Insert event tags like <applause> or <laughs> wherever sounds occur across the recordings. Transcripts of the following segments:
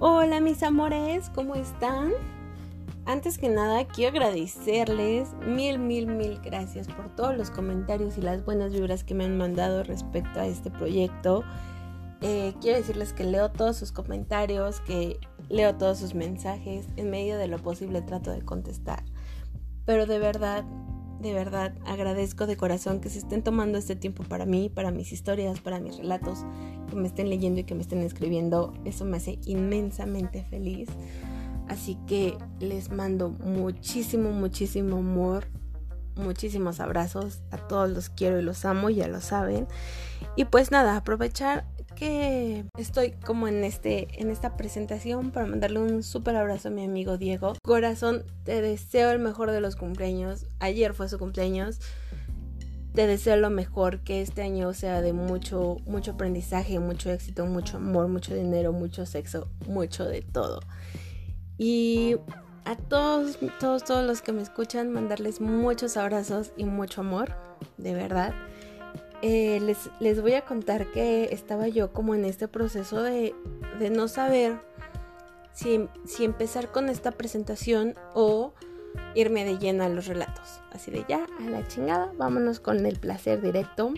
Hola mis amores, ¿cómo están? Antes que nada quiero agradecerles mil, mil, mil gracias por todos los comentarios y las buenas vibras que me han mandado respecto a este proyecto. Eh, quiero decirles que leo todos sus comentarios, que leo todos sus mensajes, en medio de lo posible trato de contestar. Pero de verdad, de verdad agradezco de corazón que se estén tomando este tiempo para mí, para mis historias, para mis relatos, que me estén leyendo y que me estén escribiendo. Eso me hace inmensamente feliz. Así que les mando muchísimo, muchísimo amor, muchísimos abrazos. A todos los quiero y los amo, ya lo saben. Y pues nada, aprovechar que estoy como en este en esta presentación para mandarle un súper abrazo a mi amigo Diego. Corazón, te deseo el mejor de los cumpleaños. Ayer fue su cumpleaños. Te deseo lo mejor, que este año sea de mucho mucho aprendizaje, mucho éxito, mucho amor, mucho dinero, mucho sexo, mucho de todo. Y a todos todos todos los que me escuchan mandarles muchos abrazos y mucho amor, de verdad. Eh, les, les, voy a contar que estaba yo como en este proceso de, de no saber si, si, empezar con esta presentación o irme de lleno a los relatos. Así de ya, a la chingada, vámonos con el placer directo.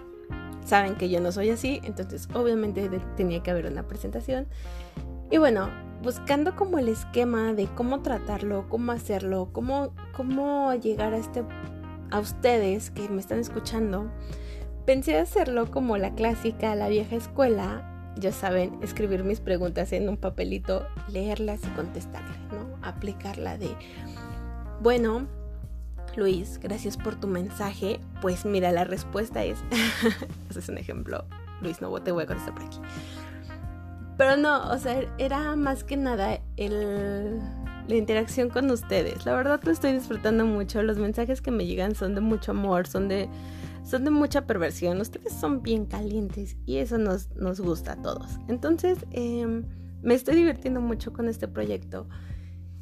Saben que yo no soy así, entonces obviamente tenía que haber una presentación. Y bueno, buscando como el esquema de cómo tratarlo, cómo hacerlo, cómo, cómo llegar a este a ustedes que me están escuchando Pensé hacerlo como la clásica, la vieja escuela, ya saben, escribir mis preguntas en un papelito, leerlas y contestarlas, ¿no? Aplicarla de, bueno, Luis, gracias por tu mensaje. Pues mira, la respuesta es, <laughs> ese es un ejemplo, Luis, no te voy a contestar por aquí. Pero no, o sea, era más que nada el, la interacción con ustedes. La verdad lo estoy disfrutando mucho. Los mensajes que me llegan son de mucho amor, son de son de mucha perversión. Ustedes son bien calientes y eso nos, nos gusta a todos. Entonces, em, me estoy divirtiendo mucho con este proyecto.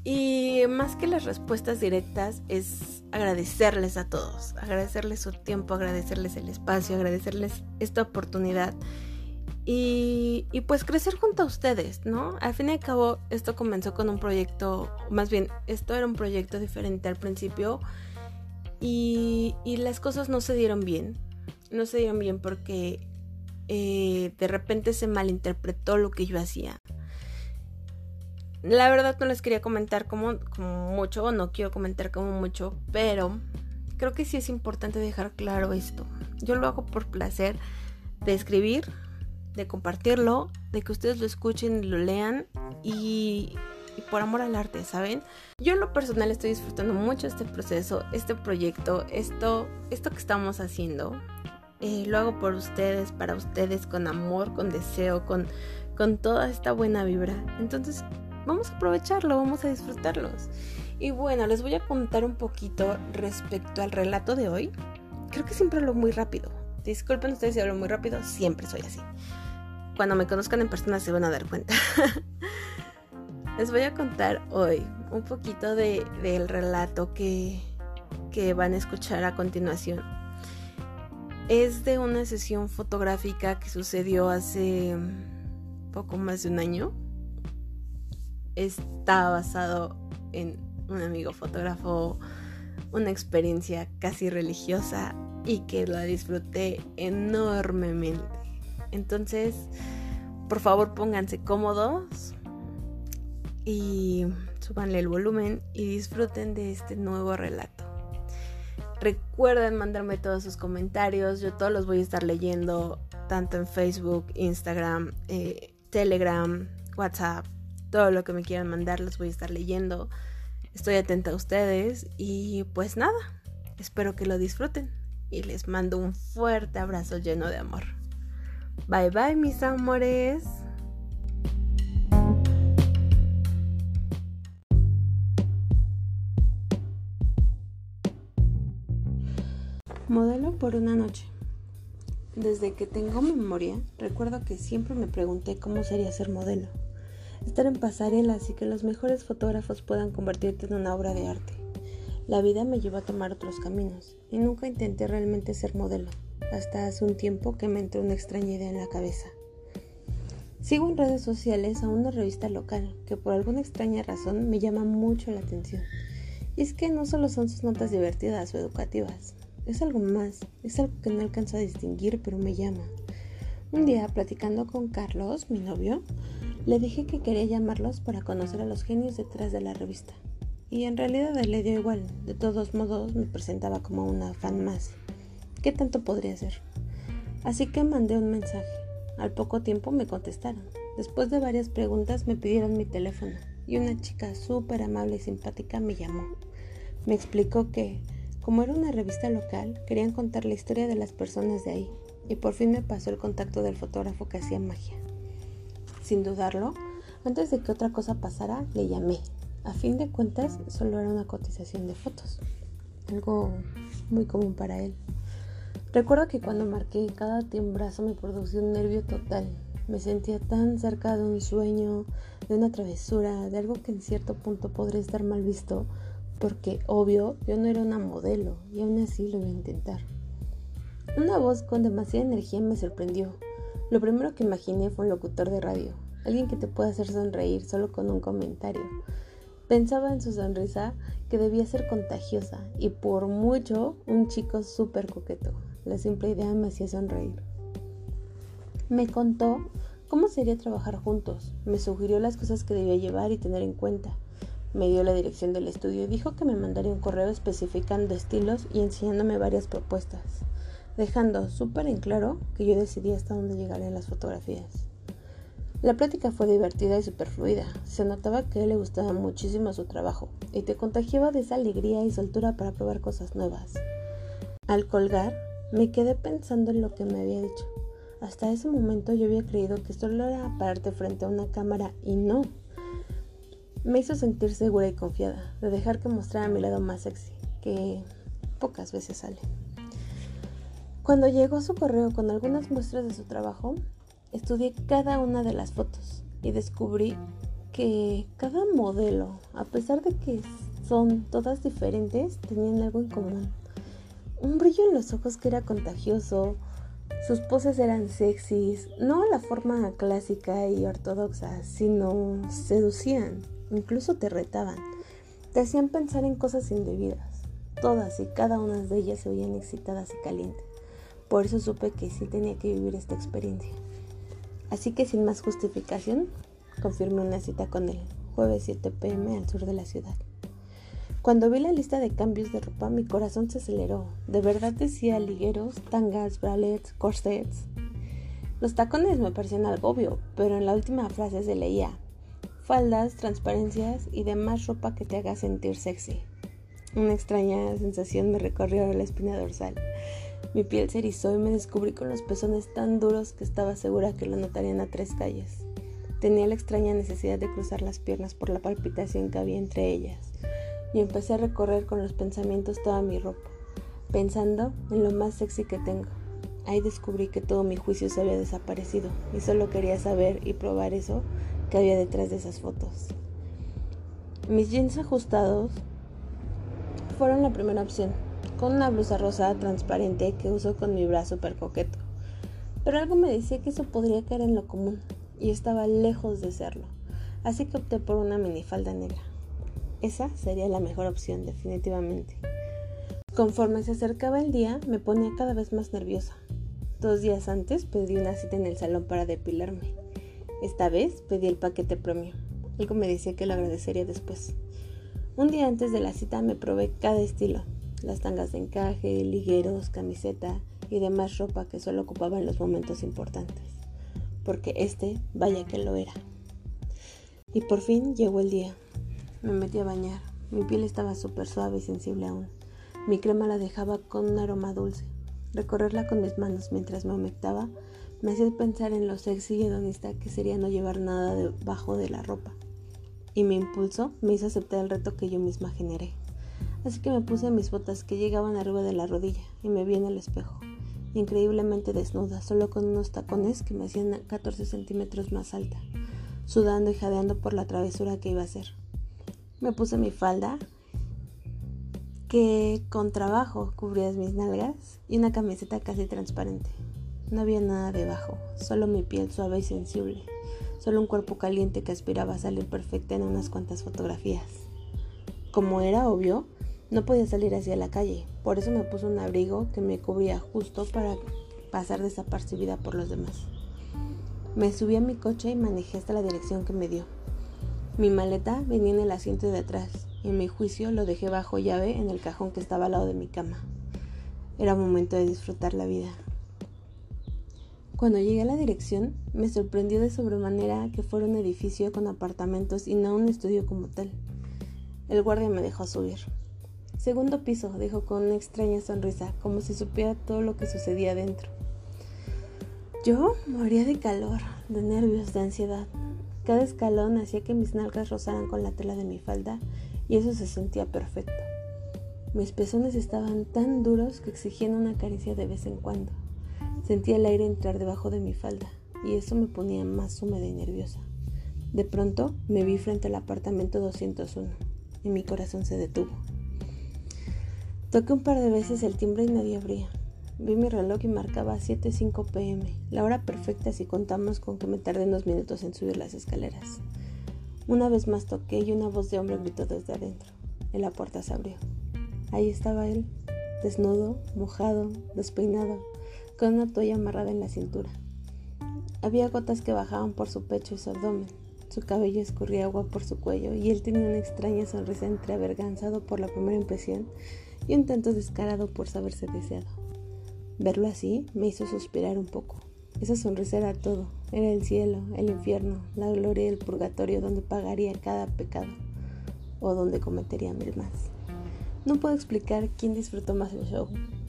Y más que las respuestas directas es agradecerles a todos, agradecerles su tiempo, agradecerles el espacio, agradecerles esta oportunidad y, y, pues crecer junto a ustedes, ¿no? Al fin y al cabo esto comenzó con un proyecto, más bien esto era un proyecto diferente al principio y, las cosas no se dieron bien. No se dieron bien porque eh, de repente se malinterpretó lo que yo hacía. La verdad no les quería comentar como, como mucho, o no quiero comentar como mucho, pero creo que sí es importante dejar claro esto. Yo lo hago por placer de escribir, de compartirlo, de que ustedes lo escuchen y lo lean y, y por amor al arte, ¿saben? Yo en lo personal estoy disfrutando mucho este proceso, este proyecto, esto, esto que estamos haciendo. Eh, lo hago por ustedes, para ustedes, con amor, con deseo, con, con toda esta buena vibra. Entonces, vamos a aprovecharlo, vamos a disfrutarlos. Y bueno, les voy a contar un poquito respecto al relato de hoy. Creo que siempre hablo muy rápido. Disculpen ustedes si hablo muy rápido, siempre soy así. Cuando me conozcan en persona se van a dar cuenta. <laughs> Les voy a contar hoy un poquito de, del relato que, que van a escuchar a continuación. Es de una sesión fotográfica que sucedió hace poco más de un año. Está basado en un amigo fotógrafo, una experiencia casi religiosa y que la disfruté enormemente. Entonces, por favor pónganse cómodos, y súbanle el volumen y disfruten de este nuevo relato. Recuerden mandarme todos sus comentarios, yo todos los voy a estar leyendo, tanto en Facebook, Instagram, eh, Telegram, WhatsApp, todo lo que me quieran mandar los voy a estar leyendo. Estoy atenta a ustedes y pues nada, espero que lo disfruten y les mando un fuerte abrazo lleno de amor. Bye bye mis amores. Modelo por una noche. Desde que tengo memoria, recuerdo que siempre me pregunté cómo sería ser modelo. Estar en pasarelas y que los mejores fotógrafos puedan convertirte en una obra de arte. La vida me llevó a tomar otros caminos y nunca intenté realmente ser modelo, hasta hace un tiempo que me entró una extraña idea en la cabeza. Sigo en redes sociales a una revista local que por alguna extraña razón me llama mucho la atención. Y es que no solo son sus notas divertidas o educativas, es algo más, es algo que no alcanzo a distinguir pero me llama. Un día, platicando con Carlos, mi novio, le dije que quería llamarlos para conocer a los genios detrás de la revista. Y en realidad le dio igual, de todos modos me presentaba como una fan más. ¿Qué tanto podría ser? Así que mandé un mensaje. Al poco tiempo me contestaron. Después de varias preguntas me pidieron mi teléfono y una chica súper amable y simpática me llamó. Me explicó que, como era una revista local, querían contar la historia de las personas de ahí y por fin me pasó el contacto del fotógrafo que hacía magia. Sin dudarlo, antes de que otra cosa pasara, le llamé. A fin de cuentas, solo era una cotización de fotos, algo muy común para él. Recuerdo que cuando marqué cada timbrazo me produjo un nervio total. Me sentía tan cerca de un sueño, de una travesura, de algo que en cierto punto podría estar mal visto, porque obvio yo no era una modelo y aún así lo iba a intentar. Una voz con demasiada energía me sorprendió. Lo primero que imaginé fue un locutor de radio, alguien que te pueda hacer sonreír solo con un comentario. Pensaba en su sonrisa que debía ser contagiosa y por mucho un chico súper coqueto. La simple idea me hacía sonreír. Me contó cómo sería trabajar juntos, me sugirió las cosas que debía llevar y tener en cuenta. Me dio la dirección del estudio y dijo que me mandaría un correo especificando estilos y enseñándome varias propuestas, dejando súper en claro que yo decidía hasta dónde llegarían las fotografías. La plática fue divertida y superfluida. Se notaba que le gustaba muchísimo su trabajo y te contagiaba de esa alegría y soltura para probar cosas nuevas. Al colgar, me quedé pensando en lo que me había dicho. Hasta ese momento yo había creído que solo era pararte frente a una cámara y no. Me hizo sentir segura y confiada, de dejar que mostrara mi lado más sexy, que pocas veces sale. Cuando llegó su correo con algunas muestras de su trabajo, estudié cada una de las fotos y descubrí que cada modelo, a pesar de que son todas diferentes, tenían algo en común un brillo en los ojos que era contagioso, sus poses eran sexys, no a la forma clásica y ortodoxa, sino seducían, incluso te retaban, te hacían pensar en cosas indebidas. Todas y cada una de ellas se veían excitadas y calientes. Por eso supe que sí tenía que vivir esta experiencia. Así que sin más justificación, confirmé una cita con él, jueves 7 pm al sur de la ciudad. Cuando vi la lista de cambios de ropa, mi corazón se aceleró. De verdad decía ligueros, tangas, bralets, corsets. Los tacones me parecían algo obvio, pero en la última frase se leía faldas, transparencias y demás ropa que te haga sentir sexy. Una extraña sensación me recorrió la espina dorsal. Mi piel se erizó y me descubrí con los pezones tan duros que estaba segura que lo notarían a tres calles. Tenía la extraña necesidad de cruzar las piernas por la palpitación que había entre ellas y empecé a recorrer con los pensamientos toda mi ropa, pensando en lo más sexy que tengo. Ahí descubrí que todo mi juicio se había desaparecido y solo quería saber y probar eso que había detrás de esas fotos. Mis jeans ajustados fueron la primera opción, con una blusa rosada transparente que uso con mi brazo super coqueto. Pero algo me decía que eso podría caer en lo común y estaba lejos de serlo, así que opté por una minifalda negra. Esa sería la mejor opción, definitivamente. Conforme se acercaba el día, me ponía cada vez más nerviosa. Dos días antes pedí una cita en el salón para depilarme. Esta vez pedí el paquete premio. Algo me decía que lo agradecería después. Un día antes de la cita me probé cada estilo. Las tangas de encaje, ligueros, camiseta y demás ropa que solo ocupaba en los momentos importantes. Porque este, vaya que lo era. Y por fin llegó el día. Me metí a bañar. Mi piel estaba súper suave y sensible aún. Mi crema la dejaba con un aroma dulce. Recorrerla con mis manos mientras me humectaba me hacía pensar en lo sexy y hedonista que sería no llevar nada debajo de la ropa. Y mi impulso me hizo aceptar el reto que yo misma generé. Así que me puse mis botas que llegaban arriba de la rodilla y me vi en el espejo, increíblemente desnuda, solo con unos tacones que me hacían 14 centímetros más alta, sudando y jadeando por la travesura que iba a hacer. Me puse mi falda que con trabajo cubría mis nalgas y una camiseta casi transparente. No había nada debajo, solo mi piel suave y sensible. solo un cuerpo caliente que aspiraba a salir perfecta en unas cuantas fotografías. Como era obvio, no podía salir hacia la calle, por eso me puse un abrigo que me cubría justo para pasar desapercibida por los demás. Me subí a mi coche y manejé hasta la dirección que me dio. Mi maleta venía en el asiento de atrás. En mi juicio lo dejé bajo llave en el cajón que estaba al lado de mi cama. Era momento de disfrutar la vida. Cuando llegué a la dirección, me sorprendió de sobremanera que fuera un edificio con apartamentos y no un estudio como tal. El guardia me dejó subir. Segundo piso, dijo con una extraña sonrisa, como si supiera todo lo que sucedía dentro. Yo moría de calor, de nervios, de ansiedad. Cada escalón hacía que mis nalgas rozaran con la tela de mi falda y eso se sentía perfecto. Mis pezones estaban tan duros que exigían una caricia de vez en cuando. Sentía el aire entrar debajo de mi falda y eso me ponía más húmeda y nerviosa. De pronto me vi frente al apartamento 201 y mi corazón se detuvo. Toqué un par de veces el timbre y nadie abría. Vi mi reloj y marcaba 7.05 pm, la hora perfecta si contamos con que me tardé unos minutos en subir las escaleras. Una vez más toqué y una voz de hombre gritó desde adentro. Y la puerta se abrió. Ahí estaba él, desnudo, mojado, despeinado, con una toalla amarrada en la cintura. Había gotas que bajaban por su pecho y su abdomen. Su cabello escurría agua por su cuello y él tenía una extraña sonrisa entre averganzado por la primera impresión y un tanto descarado por saberse deseado. Verlo así me hizo suspirar un poco. Esa sonrisa era todo, era el cielo, el infierno, la gloria y el purgatorio donde pagaría cada pecado o donde cometería mil más. No puedo explicar quién disfrutó más el show.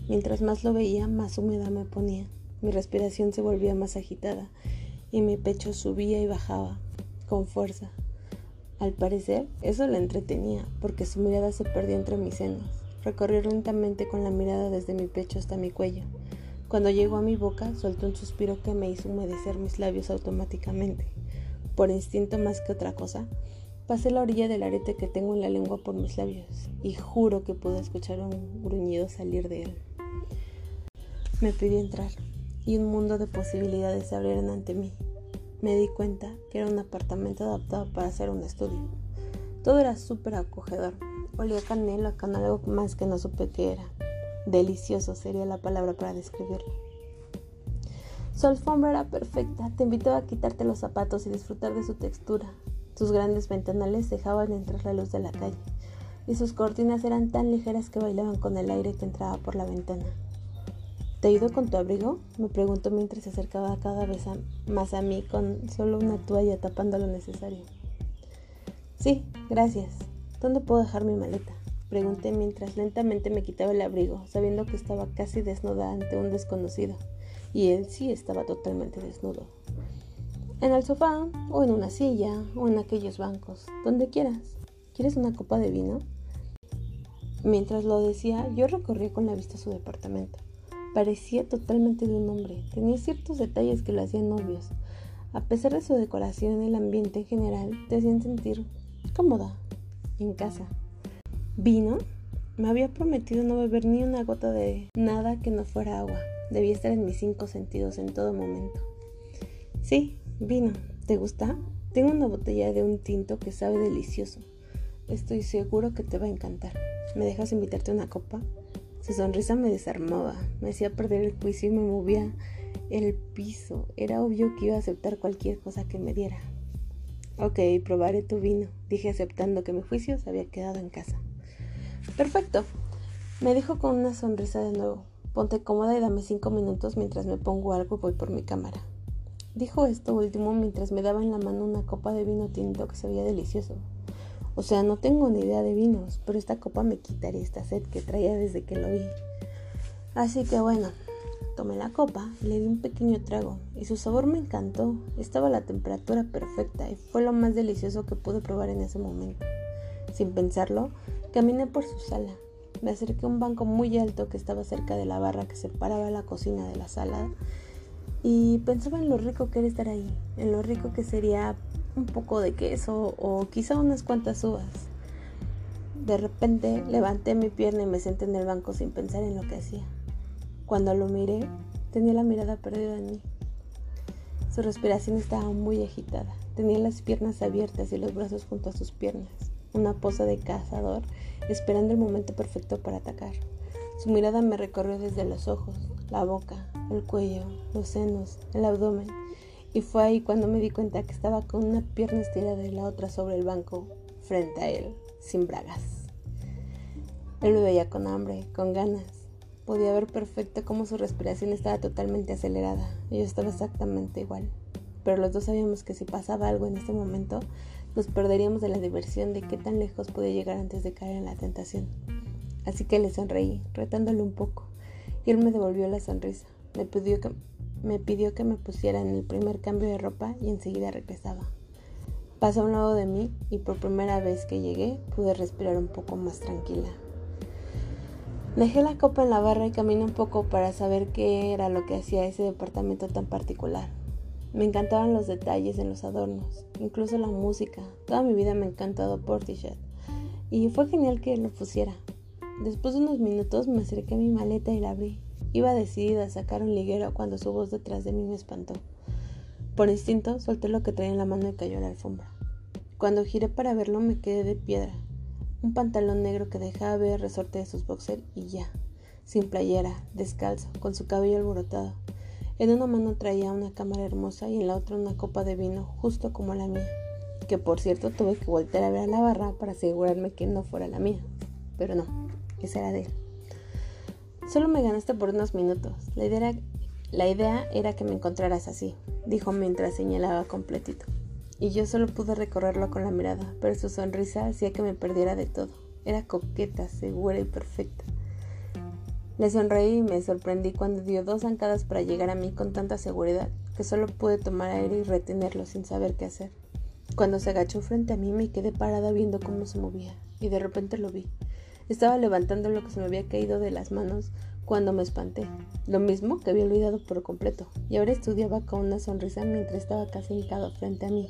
Mientras más lo veía, más húmeda me ponía. Mi respiración se volvía más agitada y mi pecho subía y bajaba con fuerza. Al parecer, eso le entretenía, porque su mirada se perdió entre mis senos. Recorrió lentamente con la mirada desde mi pecho hasta mi cuello. Cuando llegó a mi boca, soltó un suspiro que me hizo humedecer mis labios automáticamente. Por instinto más que otra cosa, Pasé la orilla del arete que tengo en la lengua por mis labios y juro que pude escuchar un gruñido salir de él. Me pidió entrar y un mundo de posibilidades se abrieron ante mí. Me di cuenta que era un apartamento adaptado para hacer un estudio. Todo era súper acogedor. Olía canela con algo más que no supe qué era. Delicioso sería la palabra para describirlo. Su alfombra era perfecta, te invitaba a quitarte los zapatos y disfrutar de su textura, sus grandes ventanales dejaban entrar la luz de la calle, y sus cortinas eran tan ligeras que bailaban con el aire que entraba por la ventana. ¿Te ido con tu abrigo? me preguntó mientras se acercaba cada vez más a mí con solo una toalla tapando lo necesario. Sí, gracias. ¿Dónde puedo dejar mi maleta? Pregunté mientras lentamente me quitaba el abrigo, sabiendo que estaba casi desnuda ante un desconocido, y él sí estaba totalmente desnudo en el sofá o en una silla o en aquellos bancos, donde quieras. ¿Quieres una copa de vino? Mientras lo decía, yo recorría con la vista su departamento. Parecía totalmente de un hombre. Tenía ciertos detalles que lo hacían obvios. A pesar de su decoración, el ambiente en general te hacían sentir cómoda, en casa. ¿Vino? Me había prometido no beber ni una gota de nada que no fuera agua. Debía estar en mis cinco sentidos en todo momento. Sí, Vino, ¿te gusta? Tengo una botella de un tinto que sabe delicioso. Estoy seguro que te va a encantar. ¿Me dejas invitarte una copa? Su sonrisa me desarmaba, me hacía perder el juicio y me movía el piso. Era obvio que iba a aceptar cualquier cosa que me diera. Ok, probaré tu vino, dije aceptando que mi juicio se había quedado en casa. Perfecto, me dijo con una sonrisa de nuevo. Ponte cómoda y dame cinco minutos mientras me pongo algo y voy por mi cámara. Dijo esto último mientras me daba en la mano una copa de vino tinto que se veía delicioso. O sea, no tengo ni idea de vinos, pero esta copa me quitaría esta sed que traía desde que lo vi. Así que bueno, tomé la copa, le di un pequeño trago y su sabor me encantó. Estaba a la temperatura perfecta y fue lo más delicioso que pude probar en ese momento. Sin pensarlo, caminé por su sala. Me acerqué a un banco muy alto que estaba cerca de la barra que separaba la cocina de la sala y pensaba en lo rico que era estar ahí, en lo rico que sería un poco de queso o quizá unas cuantas uvas. De repente levanté mi pierna y me senté en el banco sin pensar en lo que hacía. Cuando lo miré, tenía la mirada perdida en mí. Su respiración estaba muy agitada, Tenía las piernas abiertas y los brazos junto a sus piernas, una posa de cazador, esperando el momento perfecto para atacar. Su mirada me recorrió desde los ojos, la boca, el cuello, los senos, el abdomen, y fue ahí cuando me di cuenta que estaba con una pierna estirada y la otra sobre el banco, frente a él, sin bragas. Él me veía con hambre, con ganas. Podía ver perfecto cómo su respiración estaba totalmente acelerada, yo estaba exactamente igual. Pero los dos sabíamos que si pasaba algo en ese momento, nos perderíamos de la diversión de qué tan lejos podía llegar antes de caer en la tentación. Así que le sonreí, retándole un poco, y él me devolvió la sonrisa. Me pidió que me pidió que me pusiera en el primer cambio de ropa y enseguida regresaba. Pasó a un lado de mí y por primera vez que llegué pude respirar un poco más tranquila. Dejé la copa en la barra y caminé un poco para saber qué era lo que hacía ese departamento tan particular. Me encantaban los detalles en los adornos, incluso la música. Toda mi vida me ha encantado Portishead y fue genial que lo pusiera. Después de unos minutos me acerqué a mi maleta y la abrí. Iba decidida a sacar un liguero cuando su voz detrás de mí me espantó. Por instinto solté lo que traía en la mano y cayó a la alfombra. Cuando giré para verlo me quedé de piedra. Un pantalón negro que dejaba ver resorte de sus boxers y ya. Sin playera, descalzo, con su cabello alborotado. En una mano traía una cámara hermosa y en la otra una copa de vino, justo como la mía. Que por cierto tuve que voltear a ver a la barra para asegurarme que no fuera la mía. Pero no, esa era de él. Solo me ganaste por unos minutos. La idea, era, que me encontraras así, dijo mientras señalaba completito. Y yo solo pude recorrerlo con la mirada, pero su sonrisa hacía que me perdiera de todo. Era coqueta, segura y perfecta. Le sonreí y me sorprendí cuando dio dos zancadas para llegar a mí con tanta seguridad que solo pude tomar aire y retenerlo sin saber qué hacer. Cuando se agachó frente a mí me quedé parada viendo cómo se movía y de repente lo vi. Estaba levantando lo que se me había caído de las manos cuando me espanté, lo mismo que había olvidado por completo, y ahora estudiaba con una sonrisa mientras estaba casi hincado frente a mí.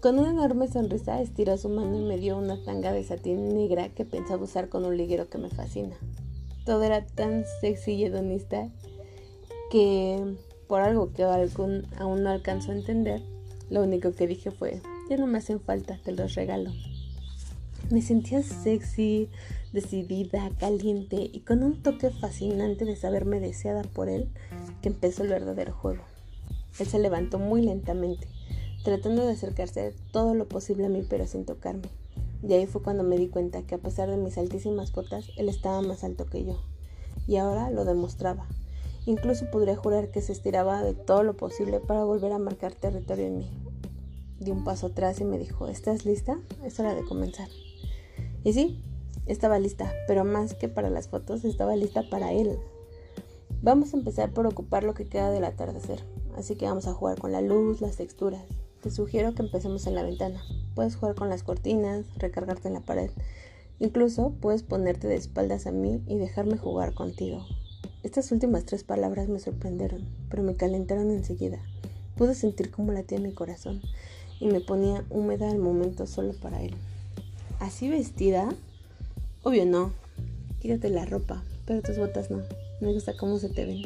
Con una enorme sonrisa estiró su mano y me dio una tanga de satín negra que pensaba usar con un liguero que me fascina. Todo era tan sexy y hedonista que, por algo que aún no alcanzó a entender, lo único que dije fue, ya no me hacen falta, te los regalo. Me sentía sexy, decidida, caliente y con un toque fascinante de saberme deseada por él que empezó el verdadero juego. Él se levantó muy lentamente, tratando de acercarse todo lo posible a mí pero sin tocarme. Y ahí fue cuando me di cuenta que a pesar de mis altísimas botas, él estaba más alto que yo. Y ahora lo demostraba. Incluso podría jurar que se estiraba de todo lo posible para volver a marcar territorio en mí. Di un paso atrás y me dijo, ¿estás lista? Es hora de comenzar. Y sí, estaba lista, pero más que para las fotos, estaba lista para él. Vamos a empezar por ocupar lo que queda del atardecer, así que vamos a jugar con la luz, las texturas. Te sugiero que empecemos en la ventana. Puedes jugar con las cortinas, recargarte en la pared. Incluso puedes ponerte de espaldas a mí y dejarme jugar contigo. Estas últimas tres palabras me sorprendieron, pero me calentaron enseguida. Pude sentir cómo latía mi corazón y me ponía húmeda al momento solo para él. ¿Así vestida? Obvio no. Quítate la ropa, pero tus botas no. Me gusta cómo se te ven.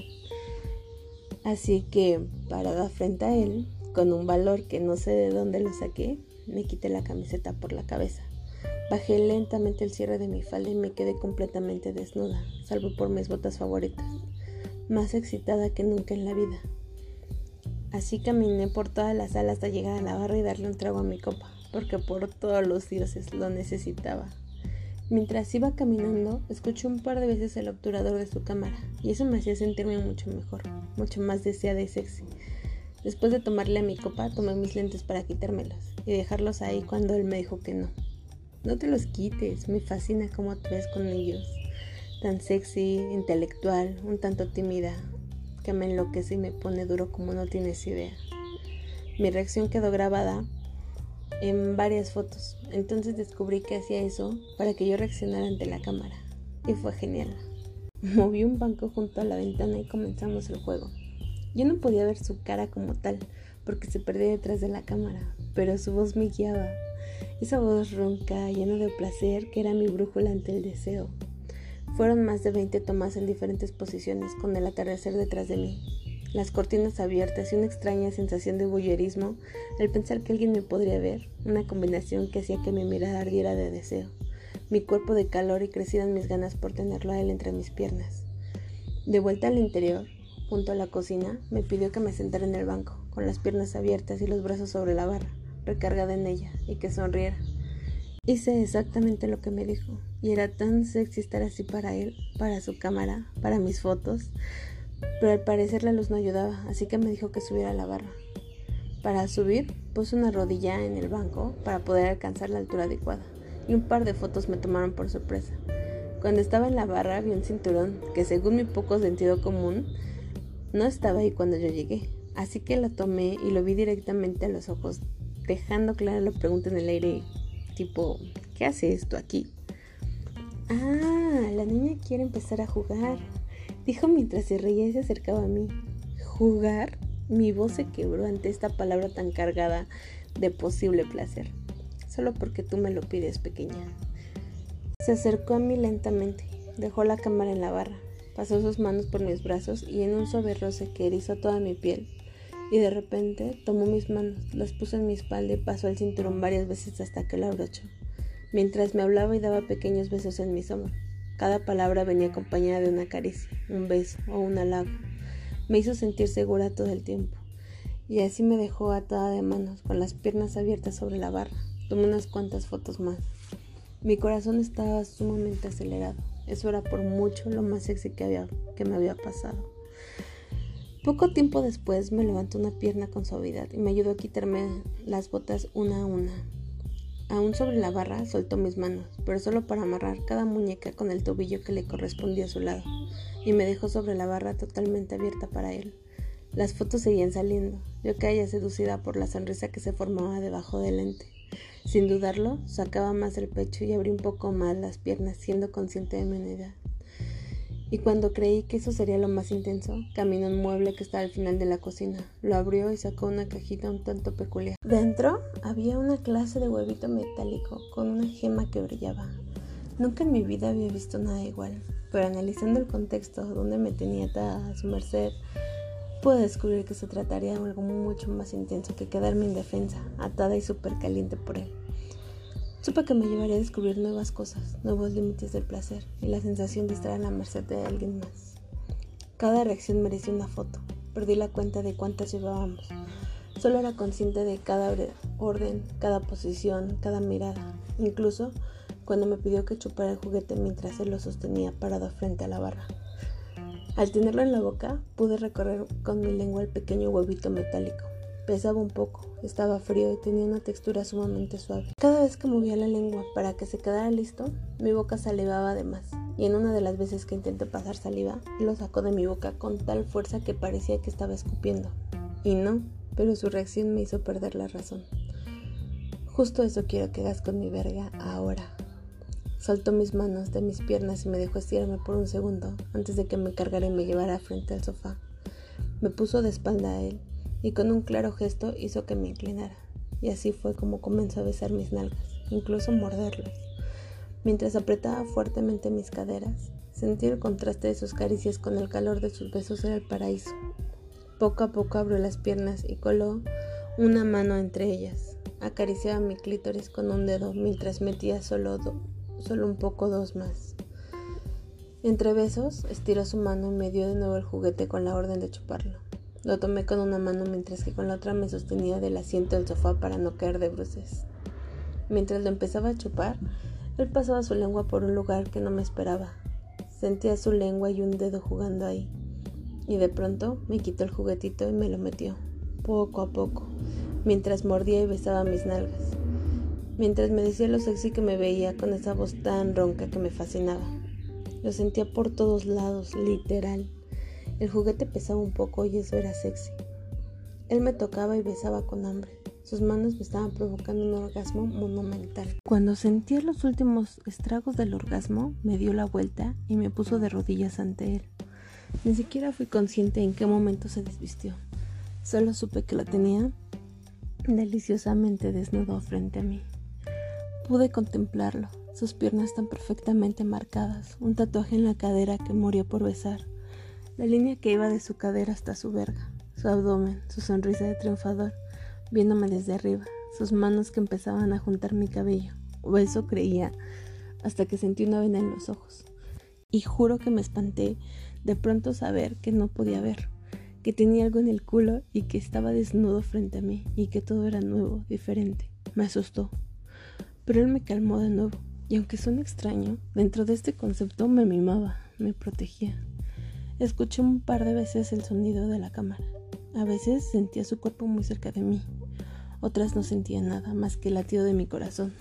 Así que, parada frente a él, con un valor que no sé de dónde lo saqué, me quité la camiseta por la cabeza. Bajé lentamente el cierre de mi falda y me quedé completamente desnuda, salvo por mis botas favoritas, más excitada que nunca en la vida. Así caminé por toda la sala hasta llegar a la barra y darle un trago a mi copa porque por todos los dioses lo necesitaba. Mientras iba caminando, escuché un par de veces el obturador de su cámara, y eso me hacía sentirme mucho mejor, mucho más deseada y sexy. Después de tomarle a mi copa, tomé mis lentes para quitármelos y dejarlos ahí cuando él me dijo que no. No te los quites, me fascina cómo te ves con ellos. Tan sexy, intelectual, un tanto tímida, que me enloquece y me pone duro como no tienes idea. Mi reacción quedó grabada en varias fotos. Entonces descubrí que hacía eso para que yo reaccionara ante la cámara. Y fue genial. <laughs> Moví un banco junto a la ventana y comenzamos el juego. Yo no podía ver su cara como tal, porque se perdía detrás de la cámara, pero su voz me guiaba. Esa voz ronca, llena de placer, que era mi brújula ante el deseo. Fueron más de 20 tomas en diferentes posiciones, con el atardecer detrás de mí. Las cortinas abiertas y una extraña sensación de bullerismo al pensar que alguien me podría ver, una combinación que hacía que mi mirada ardiera de deseo, mi cuerpo de calor y crecieran mis ganas por tenerlo a él entre mis piernas. De vuelta al interior, junto a la cocina, me pidió que me sentara en el banco, con las piernas abiertas y los brazos sobre la barra, recargada en ella, y que sonriera. Hice exactamente lo que me dijo, y era tan sexy estar así para él, para su cámara, para mis fotos, pero al parecer la luz no ayudaba, así que me dijo que subiera a la barra. Para subir, puse una rodilla en el banco para poder alcanzar la altura adecuada, y un par de fotos me tomaron por sorpresa. Cuando estaba en la barra vi un cinturón que según mi poco sentido común no estaba ahí cuando yo llegué, así que lo tomé y lo vi directamente a los ojos, dejando clara la pregunta en el aire, tipo, ¿qué hace esto aquí? Ah, la niña quiere empezar a jugar dijo mientras se reía y se acercaba a mí. ¿Jugar? Mi voz se quebró ante esta palabra tan cargada de posible placer. Solo porque tú me lo pides, pequeña. Se acercó a mí lentamente, dejó la cámara en la barra, pasó sus manos por mis brazos y en un suave roce que erizó toda mi piel. Y de repente tomó mis manos, las puso en mi espalda y pasó el cinturón varias veces hasta que la abrochó, mientras me hablaba y daba pequeños besos en mis hombros. Cada palabra venía acompañada de una caricia, un beso o un halago. Me hizo sentir segura todo el tiempo. Y así me dejó atada de manos, con las piernas abiertas sobre la barra. Tomé unas cuantas fotos más. Mi corazón estaba sumamente acelerado. Eso era por mucho lo más sexy que, había, que me había pasado. Poco tiempo después me levantó una pierna con suavidad y me ayudó a quitarme las botas una a una. Aún sobre la barra soltó mis manos, pero solo para amarrar cada muñeca con el tobillo que le correspondía a su lado, y me dejó sobre la barra totalmente abierta para él. Las fotos seguían saliendo, yo caía seducida por la sonrisa que se formaba debajo del lente. Sin dudarlo, sacaba más el pecho y abrí un poco más las piernas, siendo consciente de mi unidad y cuando creí que eso sería lo más intenso, caminó un mueble que estaba al final de la cocina. Lo abrió y sacó una cajita un tanto peculiar. Dentro había una clase de huevito metálico con una gema que brillaba. Nunca en mi vida había visto nada igual, pero analizando el contexto donde me tenía atada a su merced, pude descubrir que se trataría de algo mucho más intenso que quedarme indefensa, atada y súper caliente por él. Supe que me llevaría a descubrir nuevas cosas, nuevos límites del placer y la sensación de estar a la merced de alguien más. Cada reacción merecía una foto. Perdí la cuenta de cuántas llevábamos. Solo era consciente de cada orden, cada posición, cada mirada. Incluso cuando me pidió que chupara el juguete mientras él lo sostenía parado frente a la barra. Al tenerlo en la boca, pude recorrer con mi lengua el pequeño huevito metálico. Pesaba un poco, estaba frío y tenía una textura sumamente suave. Cada vez que movía la lengua para que se quedara listo, mi boca salivaba de más, y en una de las veces que intenté pasar saliva, lo sacó de mi boca con tal fuerza que parecía que estaba escupiendo. Y no, pero su reacción me hizo perder la razón. Justo eso quiero que hagas con mi verga ahora. Soltó mis manos de mis piernas y me dejó estirarme por un segundo antes de que me cargara y me llevara frente al sofá. Me puso de espalda a él y con un claro gesto hizo que me inclinara. Y así fue como comenzó a besar mis nalgas, incluso morderlas. Mientras apretaba fuertemente mis caderas, sentí el contraste de sus caricias con el calor de sus besos en el paraíso. Poco a poco abrió las piernas y coló una mano entre ellas. Acariciaba mi clítoris con un dedo mientras metía solo, solo un poco dos más. Entre besos, estiró su mano y me dio de nuevo el juguete con la orden de chuparlo. Lo tomé con una mano mientras que con la otra me sostenía del asiento del sofá para no caer de bruces. Mientras lo empezaba a chupar, él pasaba su lengua por un lugar que no me esperaba. Sentía su lengua y un dedo jugando ahí. Y de pronto me quitó el juguetito y me lo metió, poco a poco, mientras mordía y besaba mis nalgas. Mientras me decía lo sexy que me veía con esa voz tan ronca que me fascinaba. Lo sentía por todos lados, literal. El juguete pesaba un poco y eso era sexy. Él me tocaba y besaba con hambre. Sus manos me estaban provocando un orgasmo monumental. Cuando sentí los últimos estragos del orgasmo, me dio la vuelta y me puso de rodillas ante él. Ni siquiera fui consciente en qué momento se desvistió. Solo supe que lo tenía deliciosamente desnudo frente a mí. Pude contemplarlo, sus piernas tan perfectamente marcadas, un tatuaje en la cadera que murió por besar, La línea que iba de su cadera hasta su verga, su abdomen, su sonrisa de triunfador, viéndome desde arriba, sus manos que empezaban a juntar mi cabello, o eso creía, hasta que sentí una vena en los ojos. Y juro que me espanté de pronto saber que no podía ver, que tenía algo en el culo y que estaba desnudo frente a mí y que todo era nuevo, diferente. Me asustó. Pero él me calmó de nuevo, y aunque suene extraño, dentro de este concepto me mimaba, me protegía. Escuché un par de veces el sonido de la cámara. A veces sentía su cuerpo muy cerca de mí, otras no sentía nada más que el latido de mi corazón.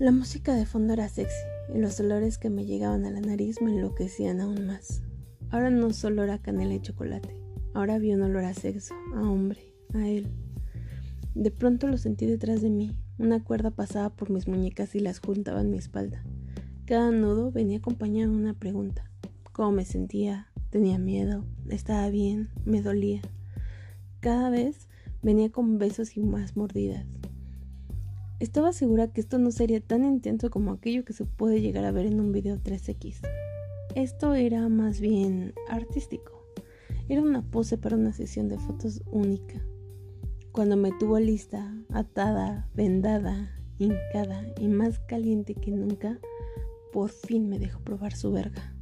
La música de fondo era sexy y los olores que me llegaban a la nariz me enloquecían aún más. Ahora no solo era canela y chocolate, ahora había un olor a sexo, a hombre, a él. De pronto lo sentí detrás de mí, una cuerda pasaba por mis muñecas y las juntaba en mi espalda. Cada nudo venía acompañado de una pregunta. ¿Cómo me sentía? ¿Tenía miedo? ¿Estaba bien? ¿Me dolía? Cada vez venía con besos y más mordidas. Estaba segura que esto no sería tan intenso como aquello que se puede llegar a ver en un video 3X. Esto era más bien artístico. Era una pose para una sesión de fotos única. Cuando me tuvo lista, atada, vendada, hincada y más caliente que nunca, por fin me dejó probar su verga.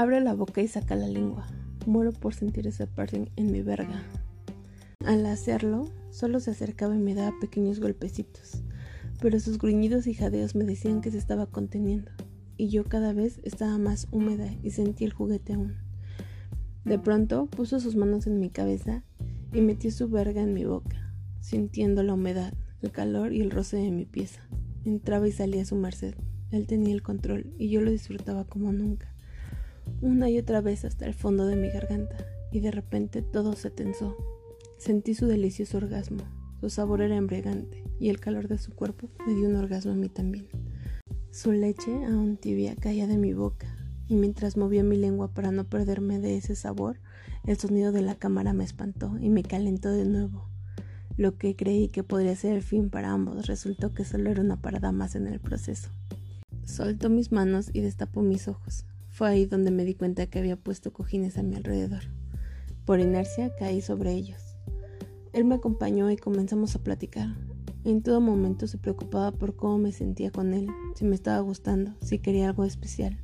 Abre la boca y saca la lengua. Muero por sentir ese parte en mi verga. Al hacerlo, solo se acercaba y me daba pequeños golpecitos, pero sus gruñidos y jadeos me decían que se estaba conteniendo y yo cada vez estaba más húmeda y sentí el juguete aún. De pronto puso sus manos en mi cabeza y metió su verga en mi boca, sintiendo la humedad, el calor y el roce de mi pieza. Entraba y salía a su merced. Él tenía el control y yo lo disfrutaba como nunca. Una y otra vez hasta el fondo de mi garganta y de repente todo se tensó. Sentí su delicioso orgasmo. Su sabor era embriagante y el calor de su cuerpo me dio un orgasmo a mí también. Su leche aún tibia caía de mi boca, y mientras movía mi lengua para no perderme de ese sabor, el sonido de la cámara me espantó y me calentó de nuevo. Lo que creí que podría ser el fin para ambos resultó que solo era una parada más en el proceso. Soltó mis manos y destapó mis ojos. Fue ahí donde me di cuenta que había puesto cojines a mi alrededor. Por inercia caí sobre ellos. Él me acompañó y comenzamos a platicar. En todo momento se preocupaba por cómo me sentía con él, si me estaba gustando, si quería algo especial.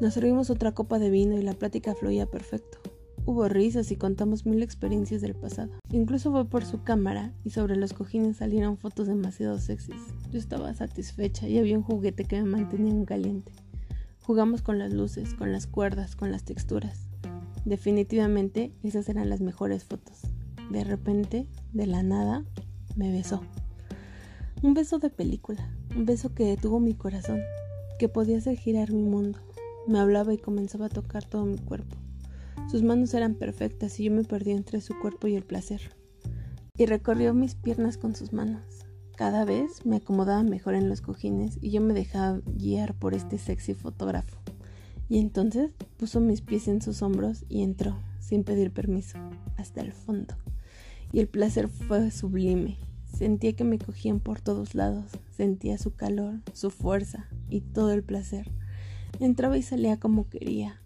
Nos servimos otra copa de vino y la plática fluía perfecto. Hubo risas y contamos mil experiencias del pasado. Incluso fue por su cámara y sobre los cojines salieron fotos demasiado sexys. Yo estaba satisfecha y había un juguete que me mantenía en caliente. Jugamos con las luces, con las cuerdas, con las texturas. Definitivamente esas eran las mejores fotos. De repente, de la nada, me besó. Un beso de película, un beso que detuvo mi corazón, que podía hacer girar mi mundo. Me hablaba y comenzaba a tocar todo mi cuerpo. Sus manos eran perfectas y yo me perdí entre su cuerpo y el placer. Y recorrió mis piernas con sus manos. Cada vez me acomodaba mejor en los cojines y yo me dejaba guiar por este sexy fotógrafo. Y entonces puso mis pies en sus hombros y entró, sin pedir permiso, hasta el fondo y el placer fue sublime. Sentía que me cogían por todos lados, sentía su calor, su fuerza y todo el placer. Entraba y salía como quería,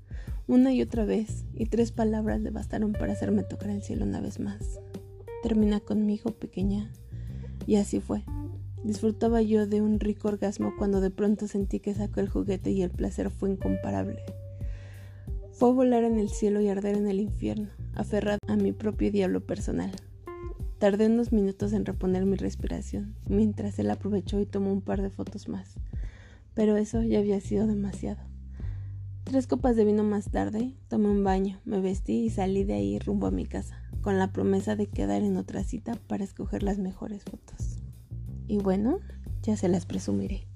una y otra vez, y tres palabras le bastaron para hacerme tocar el cielo una vez más. Termina conmigo, pequeña. Y así fue. Disfrutaba yo de un rico orgasmo cuando de pronto sentí que sacó el juguete y el placer fue incomparable. Fue volar en el cielo y arder en el infierno, aferrado a mi propio diablo personal. Tardé unos minutos en reponer mi respiración, mientras él aprovechó y tomó un par de fotos más. Pero eso ya había sido demasiado. Tres copas de vino más tarde, tomé un baño, me vestí y salí de ahí rumbo a mi casa, con la promesa de quedar en otra cita para escoger las mejores fotos. Y bueno, ya se las presumiré.